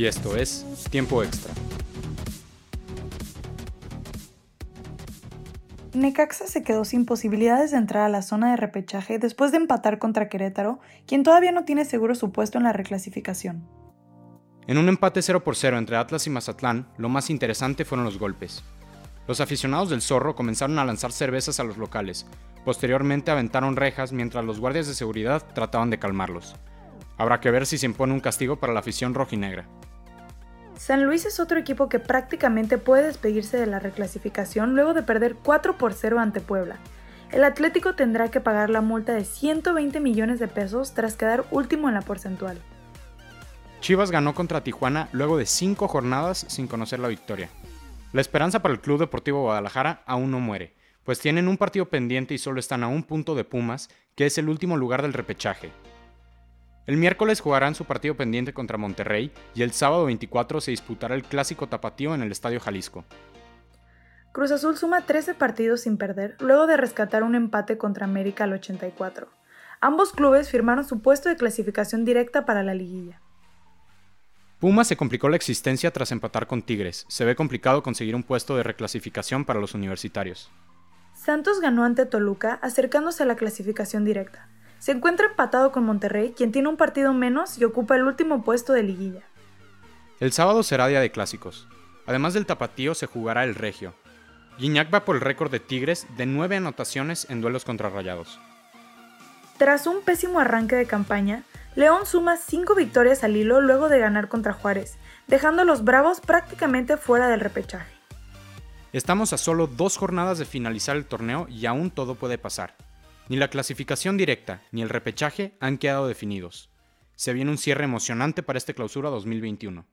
y esto es Tiempo Extra. Necaxa se quedó sin posibilidades de entrar a la zona de repechaje después de empatar contra Querétaro, quien todavía no tiene seguro su puesto en la reclasificación. En un empate 0 por 0 entre Atlas y Mazatlán, lo más interesante fueron los golpes. Los aficionados del Zorro comenzaron a lanzar cervezas a los locales, posteriormente aventaron rejas mientras los guardias de seguridad trataban de calmarlos. Habrá que ver si se impone un castigo para la afición rojinegra. San Luis es otro equipo que prácticamente puede despedirse de la reclasificación luego de perder 4 por 0 ante Puebla. El Atlético tendrá que pagar la multa de 120 millones de pesos tras quedar último en la porcentual. Chivas ganó contra Tijuana luego de 5 jornadas sin conocer la victoria. La esperanza para el Club Deportivo Guadalajara aún no muere, pues tienen un partido pendiente y solo están a un punto de Pumas, que es el último lugar del repechaje. El miércoles jugarán su partido pendiente contra Monterrey y el sábado 24 se disputará el clásico tapatío en el Estadio Jalisco. Cruz Azul suma 13 partidos sin perder luego de rescatar un empate contra América al 84. Ambos clubes firmaron su puesto de clasificación directa para la liguilla. Puma se complicó la existencia tras empatar con Tigres. Se ve complicado conseguir un puesto de reclasificación para los universitarios. Santos ganó ante Toluca acercándose a la clasificación directa. Se encuentra empatado con Monterrey, quien tiene un partido menos y ocupa el último puesto de liguilla. El sábado será día de clásicos. Además del tapatío se jugará el regio. Guiñac va por el récord de Tigres de nueve anotaciones en duelos contra Rayados. Tras un pésimo arranque de campaña, León suma cinco victorias al hilo luego de ganar contra Juárez, dejando a los Bravos prácticamente fuera del repechaje. Estamos a solo dos jornadas de finalizar el torneo y aún todo puede pasar. Ni la clasificación directa ni el repechaje han quedado definidos. Se viene un cierre emocionante para este clausura 2021.